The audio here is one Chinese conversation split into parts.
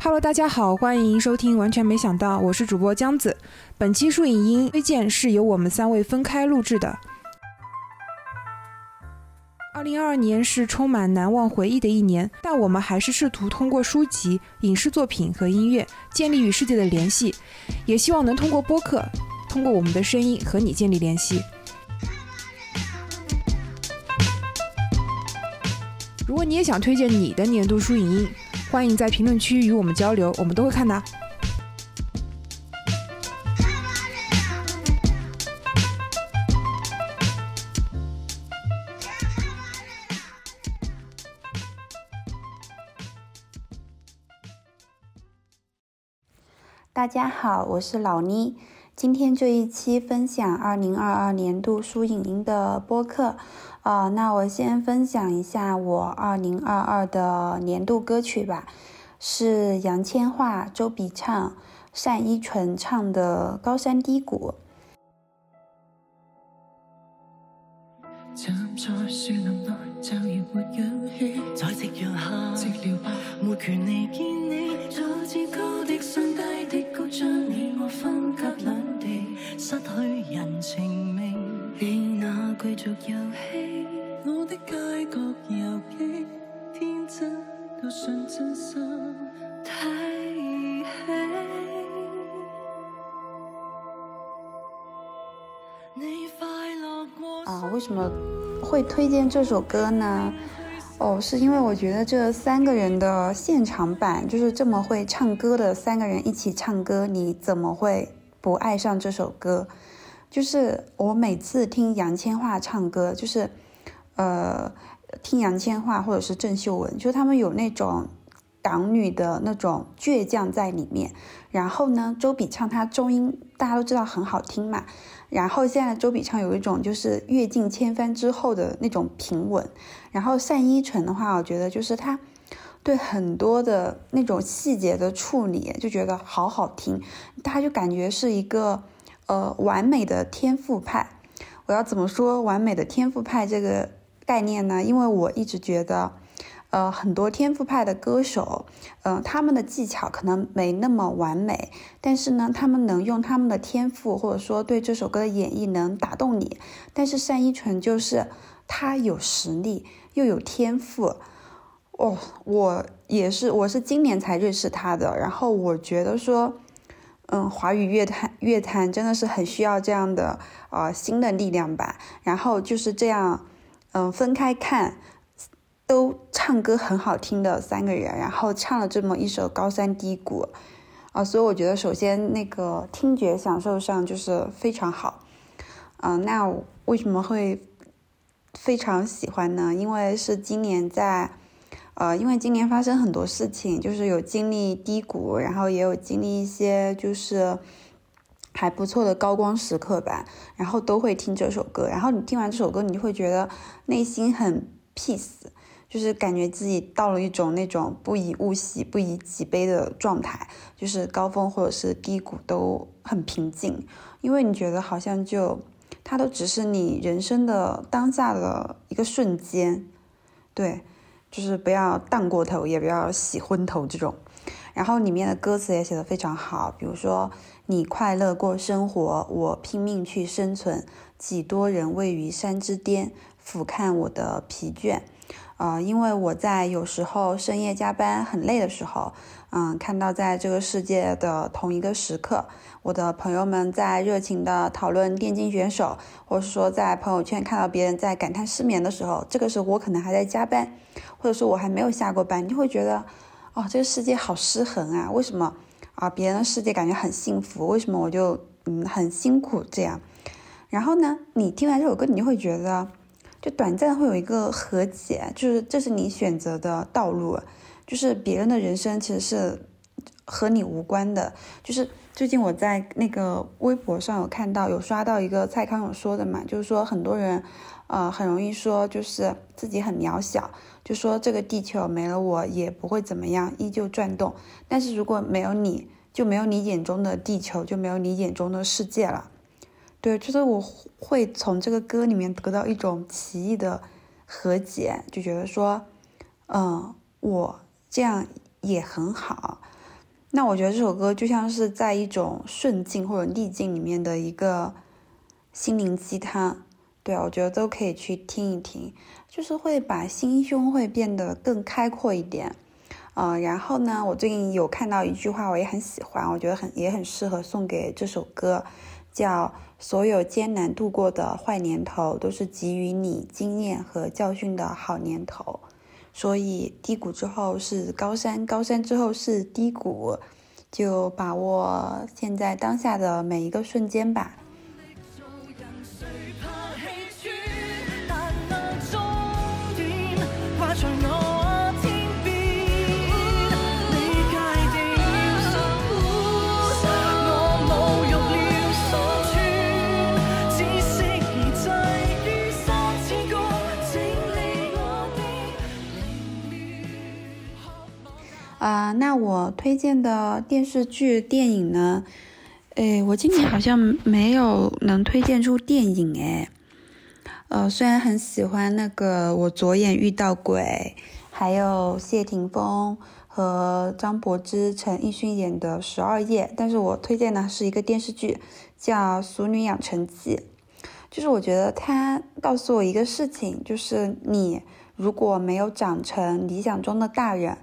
Hello，大家好，欢迎收听。完全没想到，我是主播江子。本期书影音推荐是由我们三位分开录制的。二零二二年是充满难忘回忆的一年，但我们还是试图通过书籍、影视作品和音乐建立与世界的联系，也希望能通过播客，通过我们的声音和你建立联系。如果你也想推荐你的年度书影音，欢迎在评论区与我们交流，我们都会看的。大家好，我是老妮。今天这一期分享二零二二年度书影音的播客。啊，那我先分享一下我二零二二的年度歌曲吧，是杨千嬅、周笔畅、单依纯唱的《高山低谷》。将你我分隔两地失去人情味你那贵族游戏我的街角游记天真到信真心睇儿戏你快乐过啊为什么会推荐这首歌呢？哦，是因为我觉得这三个人的现场版就是这么会唱歌的三个人一起唱歌，你怎么会不爱上这首歌？就是我每次听杨千嬅唱歌，就是呃听杨千嬅或者是郑秀文，就他们有那种港女的那种倔强在里面。然后呢，周笔畅她中音大家都知道很好听嘛。然后现在周笔畅有一种就是阅尽千帆之后的那种平稳。然后单依纯的话，我觉得就是她对很多的那种细节的处理，就觉得好好听。她就感觉是一个呃完美的天赋派。我要怎么说完美的天赋派这个概念呢？因为我一直觉得。呃，很多天赋派的歌手，嗯，他们的技巧可能没那么完美，但是呢，他们能用他们的天赋，或者说对这首歌的演绎能打动你。但是单依纯就是他有实力又有天赋，哦，我也是，我是今年才认识他的。然后我觉得说，嗯，华语乐坛乐坛真的是很需要这样的呃新的力量吧。然后就是这样，嗯，分开看。都唱歌很好听的三个人，然后唱了这么一首《高山低谷》，啊，所以我觉得首先那个听觉享受上就是非常好，嗯，那为什么会非常喜欢呢？因为是今年在，呃，因为今年发生很多事情，就是有经历低谷，然后也有经历一些就是还不错的高光时刻吧，然后都会听这首歌，然后你听完这首歌，你就会觉得内心很 peace。就是感觉自己到了一种那种不以物喜，不以己悲的状态，就是高峰或者是低谷都很平静，因为你觉得好像就它都只是你人生的当下的一个瞬间，对，就是不要荡过头，也不要洗昏头这种。然后里面的歌词也写的非常好，比如说你快乐过生活，我拼命去生存，几多人位于山之巅，俯瞰我的疲倦。呃，因为我在有时候深夜加班很累的时候，嗯，看到在这个世界的同一个时刻，我的朋友们在热情的讨论电竞选手，或者是说在朋友圈看到别人在感叹失眠的时候，这个时候我可能还在加班，或者说我还没有下过班，你就会觉得，哦，这个世界好失衡啊！为什么啊？别人的世界感觉很幸福，为什么我就嗯很辛苦这样？然后呢，你听完这首歌，你就会觉得。就短暂会有一个和解，就是这是你选择的道路，就是别人的人生其实是和你无关的。就是最近我在那个微博上有看到，有刷到一个蔡康永说的嘛，就是说很多人，呃，很容易说就是自己很渺小，就说这个地球没了我也不会怎么样，依旧转动。但是如果没有你，就没有你眼中的地球，就没有你眼中的世界了。对，就是我会从这个歌里面得到一种奇异的和解，就觉得说，嗯，我这样也很好。那我觉得这首歌就像是在一种顺境或者逆境里面的一个心灵鸡汤，对，我觉得都可以去听一听，就是会把心胸会变得更开阔一点。嗯，然后呢，我最近有看到一句话，我也很喜欢，我觉得很也很适合送给这首歌，叫“所有艰难度过的坏年头，都是给予你经验和教训的好年头”。所以低谷之后是高山，高山之后是低谷，就把握现在当下的每一个瞬间吧。啊，那我推荐的电视剧、电影呢？诶，我今年好像没有能推荐出电影诶。呃，虽然很喜欢那个《我左眼遇到鬼》，还有谢霆锋和张柏芝、陈奕迅演的《十二夜》，但是我推荐的是一个电视剧，叫《俗女养成记》。就是我觉得他告诉我一个事情，就是你如果没有长成理想中的大人。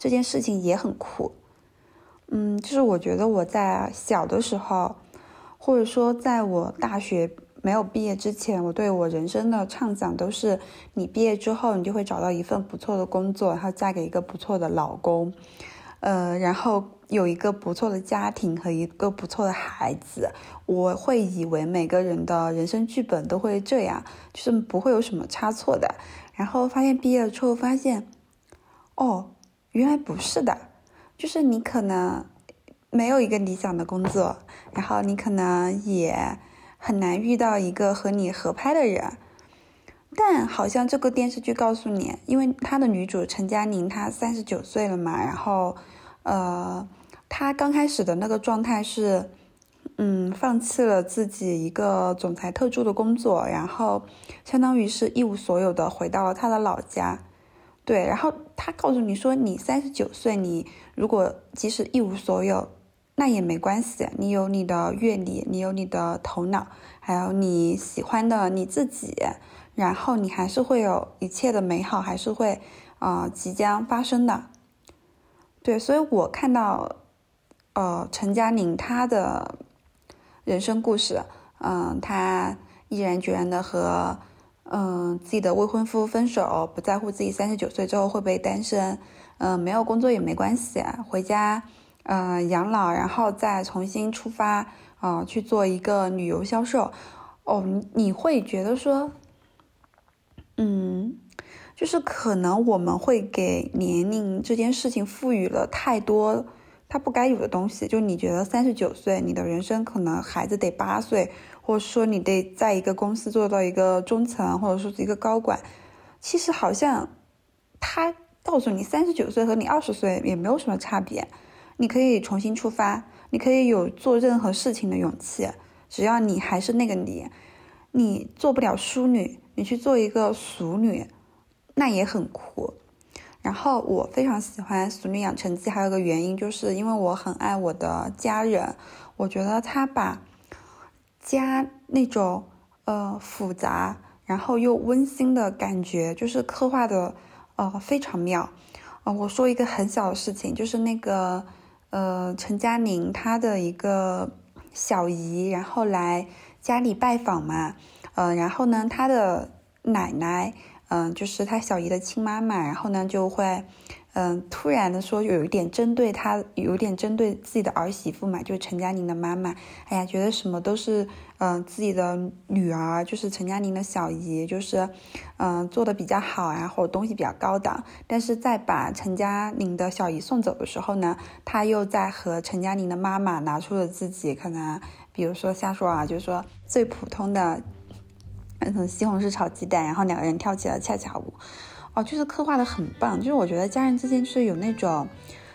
这件事情也很酷，嗯，就是我觉得我在小的时候，或者说在我大学没有毕业之前，我对我人生的畅想都是：你毕业之后，你就会找到一份不错的工作，然后嫁给一个不错的老公，呃，然后有一个不错的家庭和一个不错的孩子。我会以为每个人的人生剧本都会这样，就是不会有什么差错的。然后发现毕业了之后，发现，哦。原来不是的，就是你可能没有一个理想的工作，然后你可能也很难遇到一个和你合拍的人。但好像这个电视剧告诉你，因为他的女主陈佳宁她三十九岁了嘛，然后呃，她刚开始的那个状态是，嗯，放弃了自己一个总裁特助的工作，然后相当于是一无所有的回到了她的老家。对，然后他告诉你说，你三十九岁，你如果即使一无所有，那也没关系，你有你的阅历，你有你的头脑，还有你喜欢的你自己，然后你还是会有一切的美好，还是会啊即将发生的。对，所以我看到，呃，陈佳宁她的人生故事，嗯，她毅然决然的和。嗯，自己的未婚夫分手，不在乎自己三十九岁之后会不会单身，嗯，没有工作也没关系，回家，呃，养老，然后再重新出发，啊，去做一个旅游销售。哦，你你会觉得说，嗯，就是可能我们会给年龄这件事情赋予了太多他不该有的东西。就你觉得三十九岁，你的人生可能孩子得八岁。或者说你得在一个公司做到一个中层，或者说是一个高管，其实好像他告诉你三十九岁和你二十岁也没有什么差别，你可以重新出发，你可以有做任何事情的勇气，只要你还是那个你，你做不了淑女，你去做一个俗女，那也很酷。然后我非常喜欢《俗女养成记》，还有个原因就是因为我很爱我的家人，我觉得他把。加那种呃复杂，然后又温馨的感觉，就是刻画的呃非常妙。呃，我说一个很小的事情，就是那个呃陈佳宁她的一个小姨，然后来家里拜访嘛，呃，然后呢，她的奶奶，嗯，就是她小姨的亲妈妈，然后呢就会。嗯，突然的说，有一点针对他，有点针对自己的儿媳妇嘛，就是陈佳宁的妈妈。哎呀，觉得什么都是，嗯，自己的女儿，就是陈佳宁的小姨，就是，嗯，做的比较好啊，或者东西比较高档。但是在把陈佳宁的小姨送走的时候呢，他又在和陈佳宁的妈妈拿出了自己可能，比如说瞎说啊，就是说最普通的，嗯，西红柿炒鸡蛋，然后两个人跳起了恰恰舞。哦，就是刻画的很棒，就是我觉得家人之间就是有那种，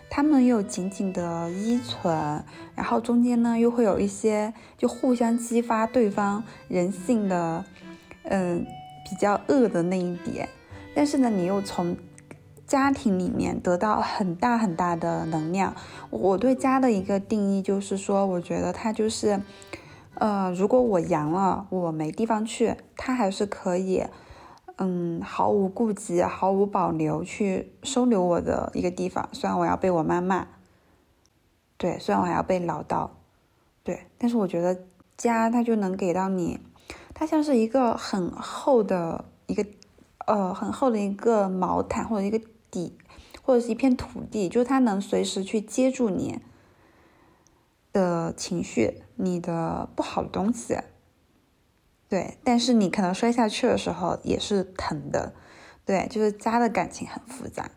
他们又紧紧的依存，然后中间呢又会有一些就互相激发对方人性的，嗯，比较恶的那一点，但是呢你又从家庭里面得到很大很大的能量。我对家的一个定义就是说，我觉得它就是，呃，如果我阳了，我没地方去，它还是可以，嗯，毫无顾忌、毫无保留去收留我的一个地方。虽然我要被我妈骂，对，虽然我还要被唠叨，对，但是我觉得家它就能给到你，它像是一个很厚的一个，呃，很厚的一个毛毯或者一个。底，或者是一片土地，就是它能随时去接住你的情绪，你的不好的东西。对，但是你可能摔下去的时候也是疼的。对，就是家的感情很复杂，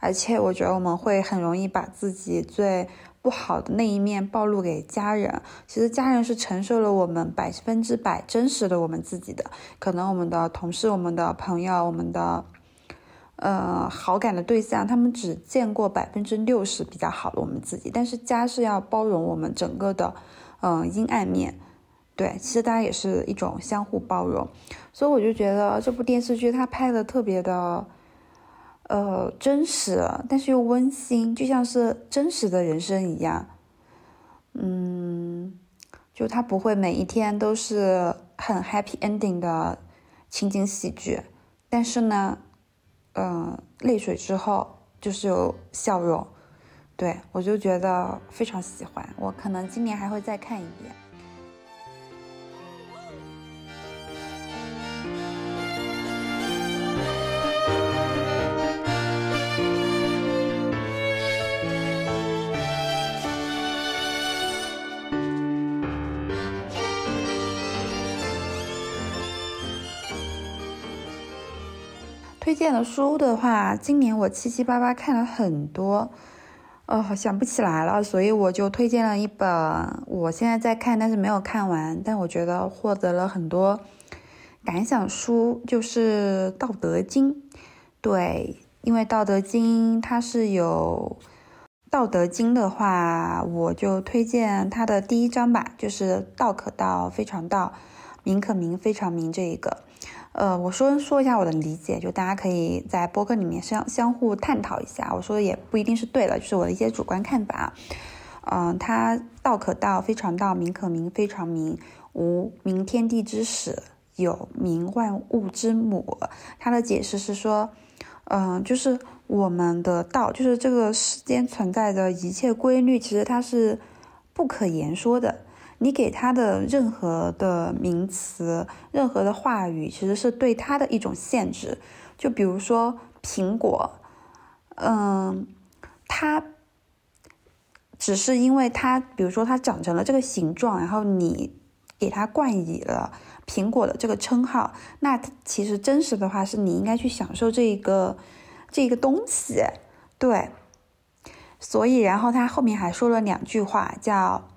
而且我觉得我们会很容易把自己最不好的那一面暴露给家人。其实家人是承受了我们百分之百真实的我们自己的，可能我们的同事、我们的朋友、我们的。呃，好感的对象，他们只见过百分之六十比较好的我们自己，但是家是要包容我们整个的，嗯，阴暗面。对，其实大家也是一种相互包容，所以我就觉得这部电视剧它拍的特别的，呃，真实，但是又温馨，就像是真实的人生一样。嗯，就它不会每一天都是很 happy ending 的情景喜剧，但是呢。嗯，泪水之后就是有笑容，对我就觉得非常喜欢，我可能今年还会再看一遍。荐的书的话，今年我七七八八看了很多，哦，想不起来了，所以我就推荐了一本我现在在看，但是没有看完，但我觉得获得了很多感想书，就是《道德经》。对，因为《道德经》它是有《道德经》的话，我就推荐它的第一章吧，就是“道可道，非常道；名可名，非常名”这一个。呃，我说说一下我的理解，就大家可以在播客里面相相互探讨一下。我说的也不一定是对的，就是我的一些主观看法。嗯，它道可道，非常道；名可名，非常名。无名，天地之始；有名，万物之母。它的解释是说，嗯，就是我们的道，就是这个世间存在的一切规律，其实它是不可言说的。你给他的任何的名词、任何的话语，其实是对他的一种限制。就比如说苹果，嗯，它只是因为它，比如说它长成了这个形状，然后你给它冠以了苹果的这个称号。那其实真实的话，是你应该去享受这个这个东西，对。所以，然后他后面还说了两句话，叫。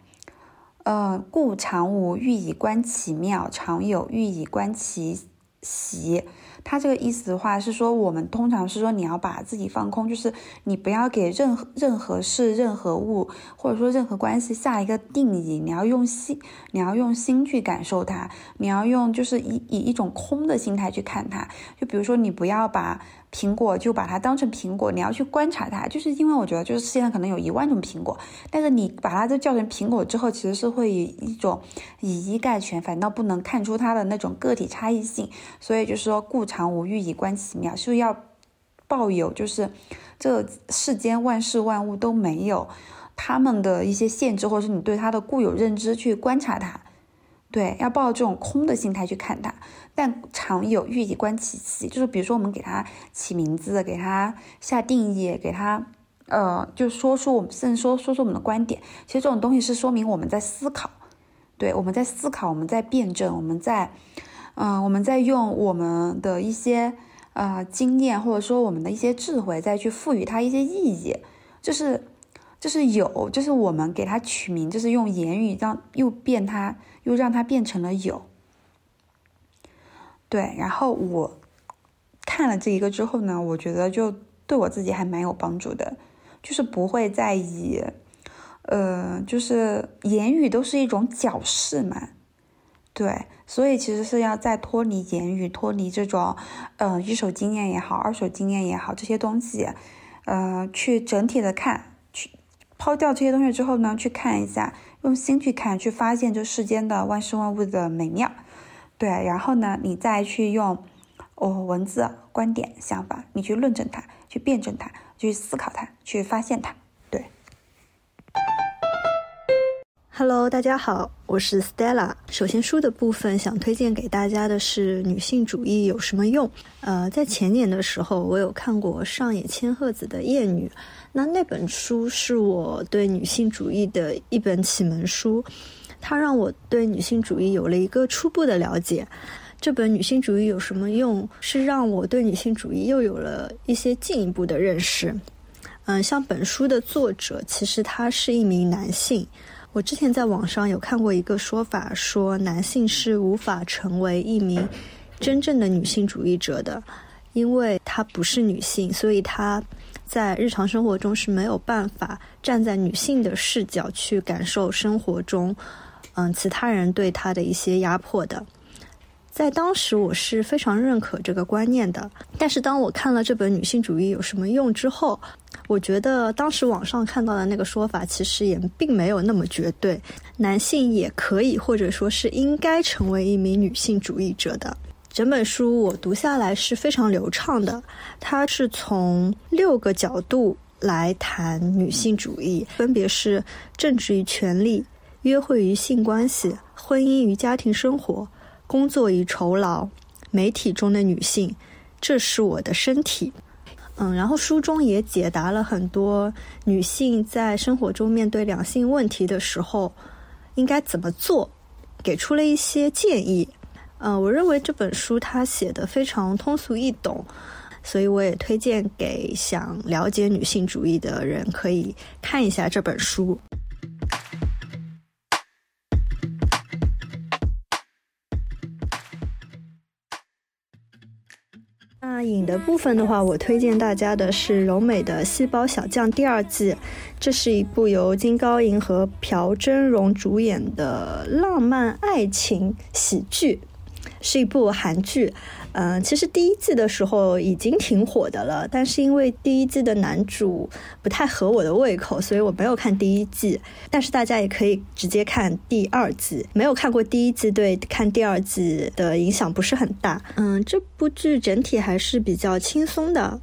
呃，故常无欲以观其妙，常有欲以观其习。他这个意思的话是说，我们通常是说你要把自己放空，就是你不要给任何任何事、任何物，或者说任何关系下一个定义。你要用心，你要用心去感受它，你要用就是以以一种空的心态去看它。就比如说，你不要把。苹果就把它当成苹果，你要去观察它，就是因为我觉得，就是世界上可能有一万种苹果，但是你把它都叫成苹果之后，其实是会以一种以一概全，反倒不能看出它的那种个体差异性。所以就是说，故常无欲，以观其妙，是要抱有就是这世间万事万物都没有他们的一些限制，或者是你对它的固有认知去观察它。对，要抱这种空的心态去看它，但常有欲以观其细，就是比如说我们给它起名字，给它下定义，给它，呃，就说出我们甚至说说出我们的观点。其实这种东西是说明我们在思考，对，我们在思考，我们在辩证，我们在，嗯，我们在用我们的一些呃经验，或者说我们的一些智慧，再去赋予它一些意义，就是。就是有，就是我们给它取名，就是用言语让又变它，又让它变成了有。对，然后我看了这一个之后呢，我觉得就对我自己还蛮有帮助的，就是不会在意，呃，就是言语都是一种矫饰嘛。对，所以其实是要在脱离言语、脱离这种，呃，一手经验也好，二手经验也好，这些东西，呃，去整体的看，去抛掉这些东西之后呢，去看一下，用心去看，去发现这世间的万事万物的美妙。对，然后呢，你再去用哦文字、观点、想法，你去论证它，去辩证它，去思考它，去发现它。Hello，大家好，我是 Stella。首先，书的部分想推荐给大家的是《女性主义有什么用》。呃，在前年的时候，我有看过上野千鹤子的《厌女》，那那本书是我对女性主义的一本启蒙书。它让我对女性主义有了一个初步的了解。这本《女性主义有什么用》是让我对女性主义又有了一些进一步的认识。嗯，像本书的作者，其实他是一名男性。我之前在网上有看过一个说法，说男性是无法成为一名真正的女性主义者的，因为他不是女性，所以他。在日常生活中是没有办法站在女性的视角去感受生活中，嗯，其他人对她的一些压迫的。在当时，我是非常认可这个观念的。但是，当我看了这本《女性主义有什么用》之后，我觉得当时网上看到的那个说法其实也并没有那么绝对，男性也可以或者说是应该成为一名女性主义者的。整本书我读下来是非常流畅的，它是从六个角度来谈女性主义，分别是政治与权利、约会与性关系、婚姻与家庭生活、工作与酬劳、媒体中的女性，这是我的身体。嗯，然后书中也解答了很多女性在生活中面对两性问题的时候应该怎么做，给出了一些建议。嗯，我认为这本书它写的非常通俗易懂，所以我也推荐给想了解女性主义的人可以看一下这本书。影的部分的话，我推荐大家的是柔美的《细胞小将》第二季，这是一部由金高银和朴真荣主演的浪漫爱情喜剧。是一部韩剧，嗯，其实第一季的时候已经挺火的了，但是因为第一季的男主不太合我的胃口，所以我没有看第一季。但是大家也可以直接看第二季，没有看过第一季，对看第二季的影响不是很大。嗯，这部剧整体还是比较轻松的，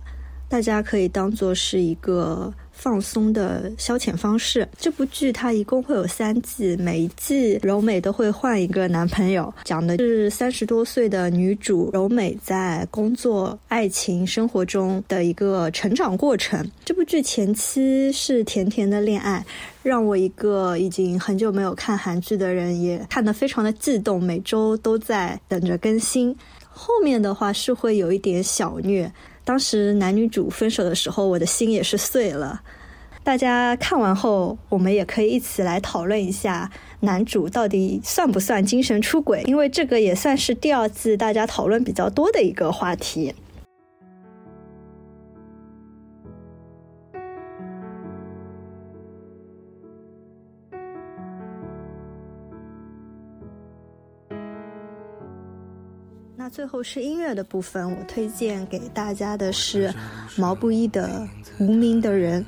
大家可以当做是一个。放松的消遣方式。这部剧它一共会有三季，每一季柔美都会换一个男朋友，讲的是三十多岁的女主柔美在工作、爱情、生活中的一个成长过程。这部剧前期是甜甜的恋爱，让我一个已经很久没有看韩剧的人也看得非常的激动，每周都在等着更新。后面的话是会有一点小虐。当时男女主分手的时候，我的心也是碎了。大家看完后，我们也可以一起来讨论一下男主到底算不算精神出轨，因为这个也算是第二次大家讨论比较多的一个话题。最后是音乐的部分，我推荐给大家的是毛不易的《无名的人》。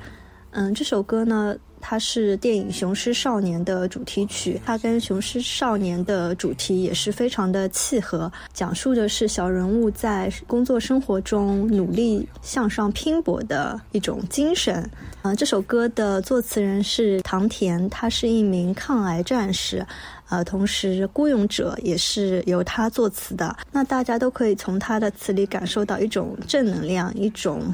嗯，这首歌呢，它是电影《雄狮少年》的主题曲，它跟《雄狮少年》的主题也是非常的契合，讲述的是小人物在工作生活中努力向上拼搏的一种精神。嗯，这首歌的作词人是唐田，他是一名抗癌战士。呃，同时《孤勇者》也是由他作词的，那大家都可以从他的词里感受到一种正能量，一种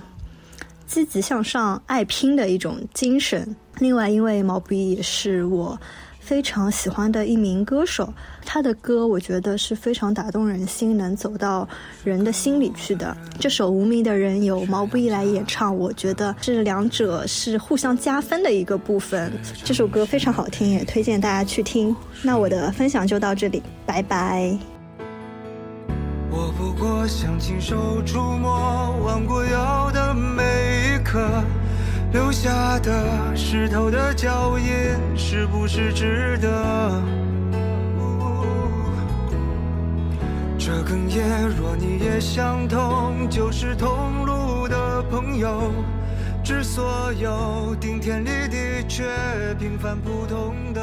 积极向上、爱拼的一种精神。另外，因为毛不易也是我。非常喜欢的一名歌手，他的歌我觉得是非常打动人心，能走到人的心里去的。这首《无名的人》由毛不易来演唱，我觉得这两者是互相加分的一个部分。这首歌非常好听，也推荐大家去听。那我的分享就到这里，拜拜。我不过想亲手触摸弯过腰的每一刻。留下的湿透的脚印，是不是值得？这哽咽。若你也相同，就是同路的朋友。致所有顶天立地却平凡普通的。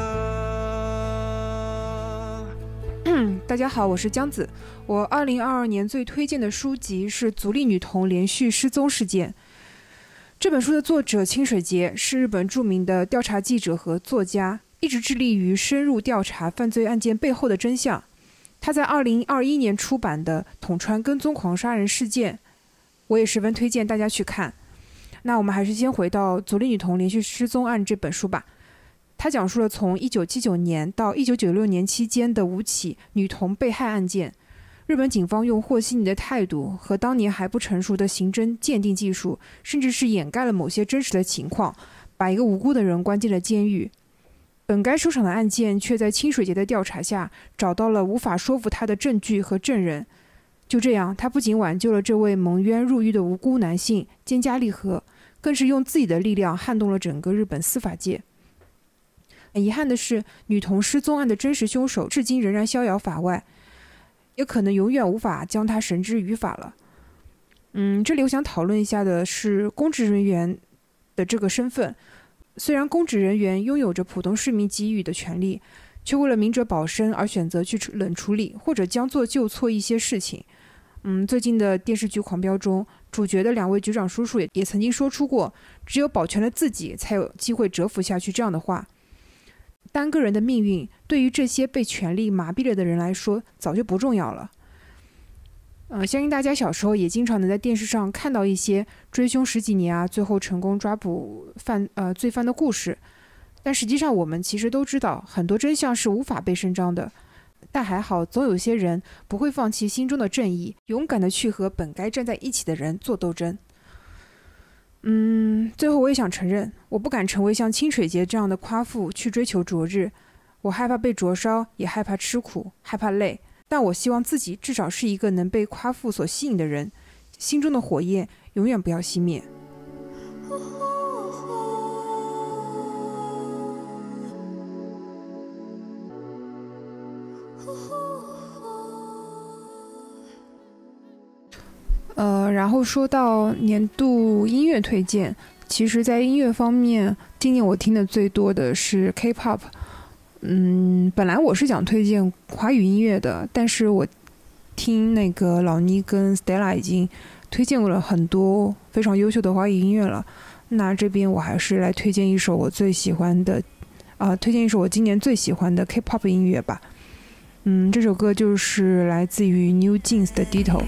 大家好，我是江子。我二零二二年最推荐的书籍是《足力女童连续失踪事件》。这本书的作者清水节是日本著名的调查记者和作家，一直致力于深入调查犯罪案件背后的真相。他在二零二一年出版的《统川跟踪狂杀人事件》，我也十分推荐大家去看。那我们还是先回到《足利女童连续失踪案》这本书吧。它讲述了从1979年到1996年期间的五起女童被害案件。日本警方用和稀泥的态度和当年还不成熟的刑侦鉴定技术，甚至是掩盖了某些真实的情况，把一个无辜的人关进了监狱。本该收场的案件，却在清水节的调查下找到了无法说服他的证据和证人。就这样，他不仅挽救了这位蒙冤入狱的无辜男性，肩胛利合。更是用自己的力量撼动了整个日本司法界。很遗憾的是，女童失踪案的真实凶手至今仍然逍遥法外，也可能永远无法将他绳之于法了。嗯，这里我想讨论一下的是公职人员的这个身份。虽然公职人员拥有着普通市民给予的权利，却为了明哲保身而选择去冷处理或者将错就错一些事情。嗯，最近的电视剧《狂飙》中，主角的两位局长叔叔也也曾经说出过“只有保全了自己，才有机会蛰伏下去”这样的话。单个人的命运，对于这些被权力麻痹了的人来说，早就不重要了。嗯，相信大家小时候也经常能在电视上看到一些追凶十几年啊，最后成功抓捕犯呃罪犯的故事。但实际上，我们其实都知道，很多真相是无法被伸张的。但还好，总有些人不会放弃心中的正义，勇敢的去和本该站在一起的人做斗争。嗯，最后我也想承认，我不敢成为像清水节这样的夸父去追求灼日，我害怕被灼烧，也害怕吃苦，害怕累。但我希望自己至少是一个能被夸父所吸引的人，心中的火焰永远不要熄灭。呃，然后说到年度音乐推荐，其实，在音乐方面，今年我听的最多的是 K-pop。嗯，本来我是想推荐华语音乐的，但是我听那个老倪跟 Stella 已经推荐过了很多非常优秀的华语音乐了。那这边我还是来推荐一首我最喜欢的，啊，推荐一首我今年最喜欢的 K-pop 音乐吧。嗯，这首歌就是来自于 New Jeans 的 Ditto。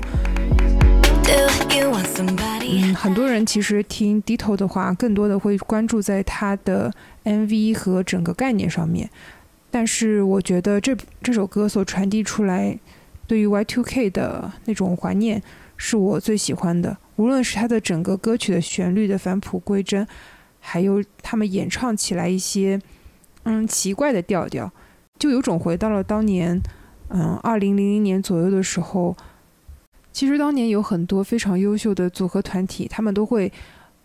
嗯，很多人其实听 Dito 的话，更多的会关注在他的 MV 和整个概念上面。但是我觉得这这首歌所传递出来对于 Y2K 的那种怀念，是我最喜欢的。无论是它的整个歌曲的旋律的返璞归真，还有他们演唱起来一些嗯奇怪的调调，就有种回到了当年嗯二零零零年左右的时候。其实当年有很多非常优秀的组合团体，他们都会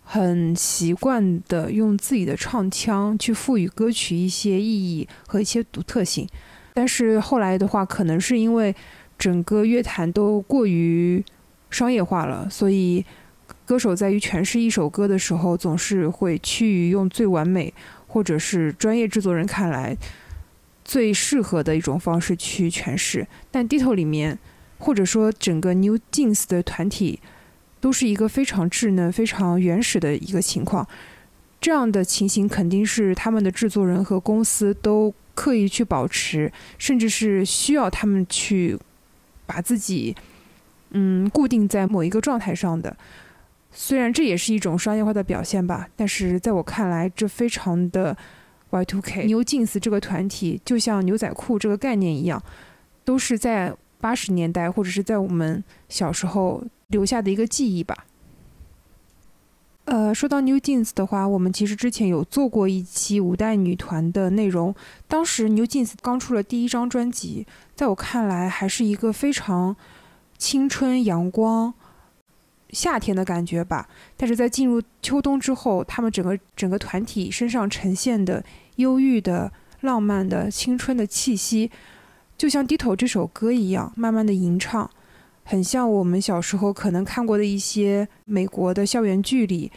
很习惯的用自己的唱腔去赋予歌曲一些意义和一些独特性。但是后来的话，可能是因为整个乐坛都过于商业化了，所以歌手在于诠释一首歌的时候，总是会趋于用最完美或者是专业制作人看来最适合的一种方式去诠释。但低头里面。或者说，整个 New Jeans 的团体都是一个非常稚嫩、非常原始的一个情况。这样的情形肯定是他们的制作人和公司都刻意去保持，甚至是需要他们去把自己嗯固定在某一个状态上的。虽然这也是一种商业化的表现吧，但是在我看来，这非常的 Y2K。New Jeans 这个团体就像牛仔裤这个概念一样，都是在。八十年代，或者是在我们小时候留下的一个记忆吧。呃，说到 New Jeans 的话，我们其实之前有做过一期五代女团的内容。当时 New Jeans 刚出了第一张专辑，在我看来还是一个非常青春阳光、夏天的感觉吧。但是在进入秋冬之后，他们整个整个团体身上呈现的忧郁的、浪漫的、青春的气息。就像《低头》这首歌一样，慢慢的吟唱，很像我们小时候可能看过的一些美国的校园剧里。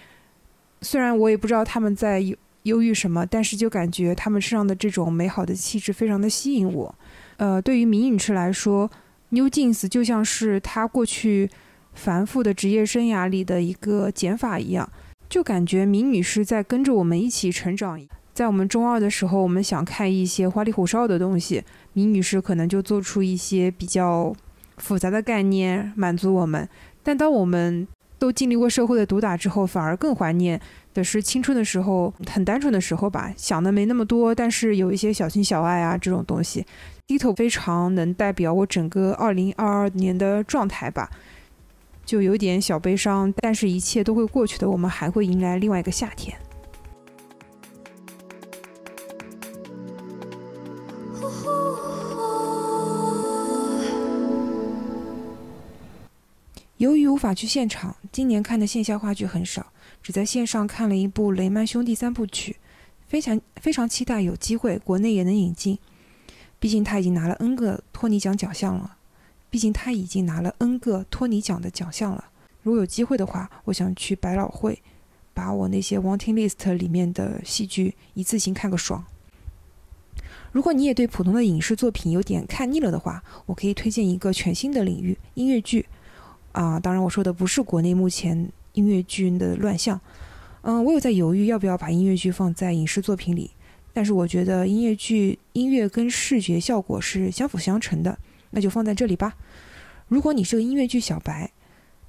虽然我也不知道他们在忧忧郁什么，但是就感觉他们身上的这种美好的气质非常的吸引我。呃，对于明女士来说，New Jeans 就像是她过去繁复的职业生涯里的一个减法一样，就感觉明女士在跟着我们一起成长。在我们中二的时候，我们想看一些花里胡哨的东西，米女士可能就做出一些比较复杂的概念满足我们。但当我们都经历过社会的毒打之后，反而更怀念的是青春的时候，很单纯的时候吧，想的没那么多，但是有一些小情小爱啊这种东西。低头非常能代表我整个二零二二年的状态吧，就有点小悲伤，但是一切都会过去的，我们还会迎来另外一个夏天。由于无法去现场，今年看的线下话剧很少，只在线上看了一部《雷曼兄弟三部曲》，非常非常期待有机会国内也能引进。毕竟他已经拿了 N 个托尼奖奖项了，毕竟他已经拿了 N 个托尼奖的奖项了。如果有机会的话，我想去百老汇，把我那些 Wanting List 里面的戏剧一次性看个爽。如果你也对普通的影视作品有点看腻了的话，我可以推荐一个全新的领域——音乐剧。啊，当然我说的不是国内目前音乐剧的乱象。嗯，我有在犹豫要不要把音乐剧放在影视作品里。但是我觉得音乐剧音乐跟视觉效果是相辅相成的，那就放在这里吧。如果你是个音乐剧小白，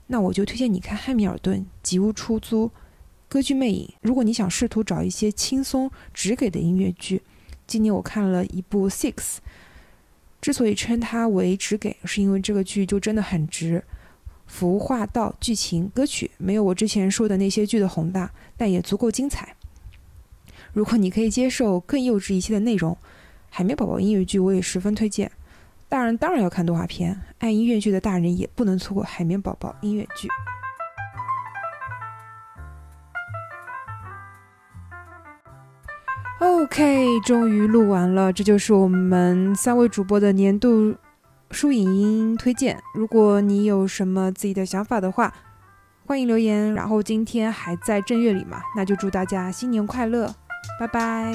那我就推荐你看《汉密尔顿》《吉屋出租》《歌剧魅影》。如果你想试图找一些轻松直给的音乐剧，今年我看了一部《Six》。之所以称它为直给，是因为这个剧就真的很直，服化道、剧情、歌曲没有我之前说的那些剧的宏大，但也足够精彩。如果你可以接受更幼稚一些的内容，《海绵宝宝》音乐剧我也十分推荐。大人当然要看动画片，爱音乐剧的大人也不能错过《海绵宝宝》音乐剧。OK，终于录完了，这就是我们三位主播的年度书影音推荐。如果你有什么自己的想法的话，欢迎留言。然后今天还在正月里嘛，那就祝大家新年快乐！拜拜。